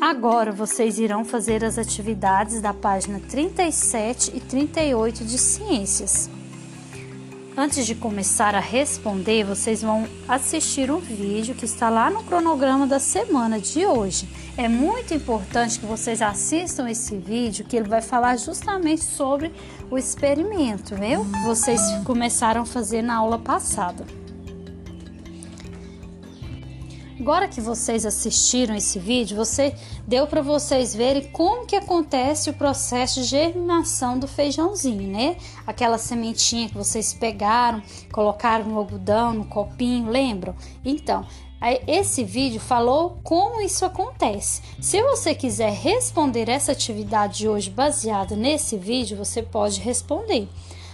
Agora vocês irão fazer as atividades da página 37 e 38 de Ciências. Antes de começar a responder, vocês vão assistir um vídeo que está lá no cronograma da semana de hoje. É muito importante que vocês assistam esse vídeo, que ele vai falar justamente sobre o experimento, viu? Vocês começaram a fazer na aula passada. Agora que vocês assistiram esse vídeo, você deu para vocês verem como que acontece o processo de germinação do feijãozinho, né? Aquela sementinha que vocês pegaram, colocaram no algodão, no copinho, lembram? Então, esse vídeo falou como isso acontece. Se você quiser responder essa atividade de hoje baseada nesse vídeo, você pode responder.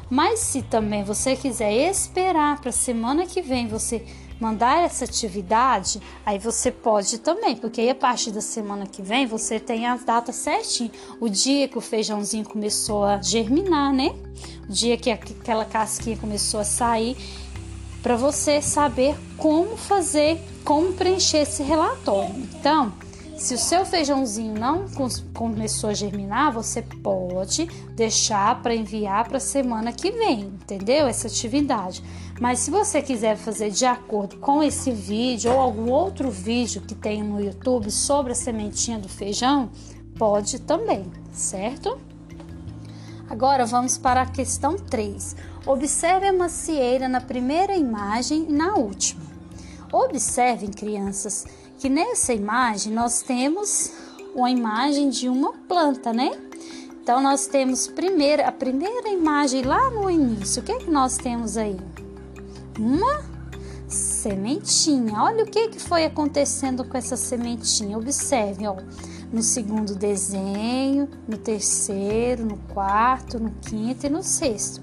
Mas se também você quiser esperar para semana que vem você mandar essa atividade, aí você pode também, porque aí a partir da semana que vem você tem as datas certinho, o dia que o feijãozinho começou a germinar, né? O dia que aquela casquinha começou a sair, para você saber como fazer, como preencher esse relatório. Então, se o seu feijãozinho não começou a germinar, você pode deixar para enviar para a semana que vem, entendeu? Essa atividade. Mas se você quiser fazer de acordo com esse vídeo ou algum outro vídeo que tem no YouTube sobre a sementinha do feijão, pode também, certo? Agora vamos para a questão 3. Observe a macieira na primeira imagem e na última. Observem, crianças, que nessa imagem nós temos uma imagem de uma planta, né? Então nós temos primeiro, a primeira imagem lá no início. O que, é que nós temos aí? uma sementinha. Olha o que, que foi acontecendo com essa sementinha. Observe, ó, no segundo desenho, no terceiro, no quarto, no quinto e no sexto.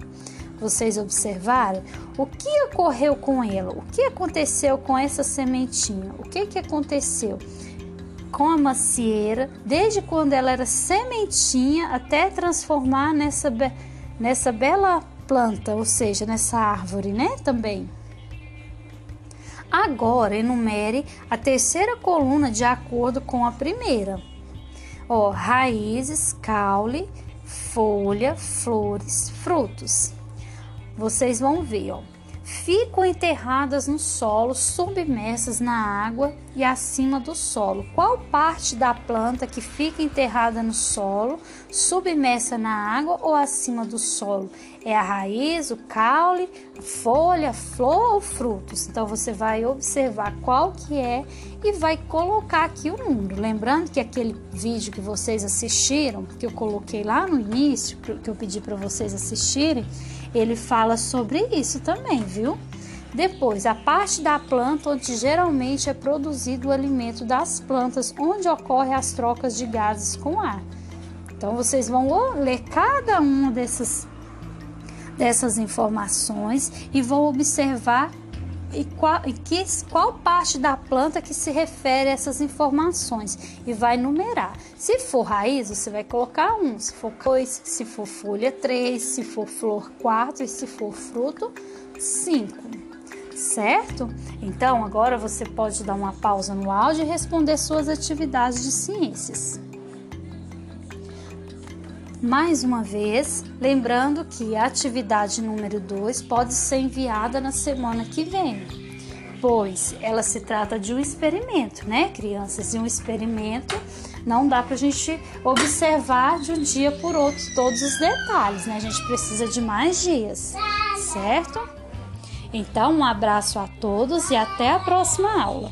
Vocês observaram o que ocorreu com ela? O que aconteceu com essa sementinha? O que, que aconteceu com a macieira desde quando ela era sementinha até transformar nessa, nessa bela planta, ou seja, nessa árvore, né? Também. Agora enumere a terceira coluna de acordo com a primeira. Ó, raízes, caule, folha, flores, frutos. Vocês vão ver, ó ficam enterradas no solo, submersas na água e acima do solo. Qual parte da planta que fica enterrada no solo, submersa na água ou acima do solo? É a raiz, o caule, a folha, a flor ou frutos? Então você vai observar qual que é e vai colocar aqui o número. Lembrando que aquele vídeo que vocês assistiram, que eu coloquei lá no início, que eu pedi para vocês assistirem, ele fala sobre isso também, viu? Depois, a parte da planta onde geralmente é produzido o alimento das plantas, onde ocorrem as trocas de gases com ar. Então, vocês vão ler cada uma dessas, dessas informações e vão observar e qual, e que, qual parte da planta que se refere a essas informações e vai numerar. Se for raiz, você vai colocar um, se for dois, se for folha, três, se for flor, quatro e se for fruto, cinco. Certo? Então agora você pode dar uma pausa no áudio e responder suas atividades de ciências. Mais uma vez, lembrando que a atividade número 2 pode ser enviada na semana que vem, pois ela se trata de um experimento, né, crianças? E um experimento não dá para a gente observar de um dia por outro todos os detalhes, né? A gente precisa de mais dias, certo? Então, um abraço a todos e até a próxima aula.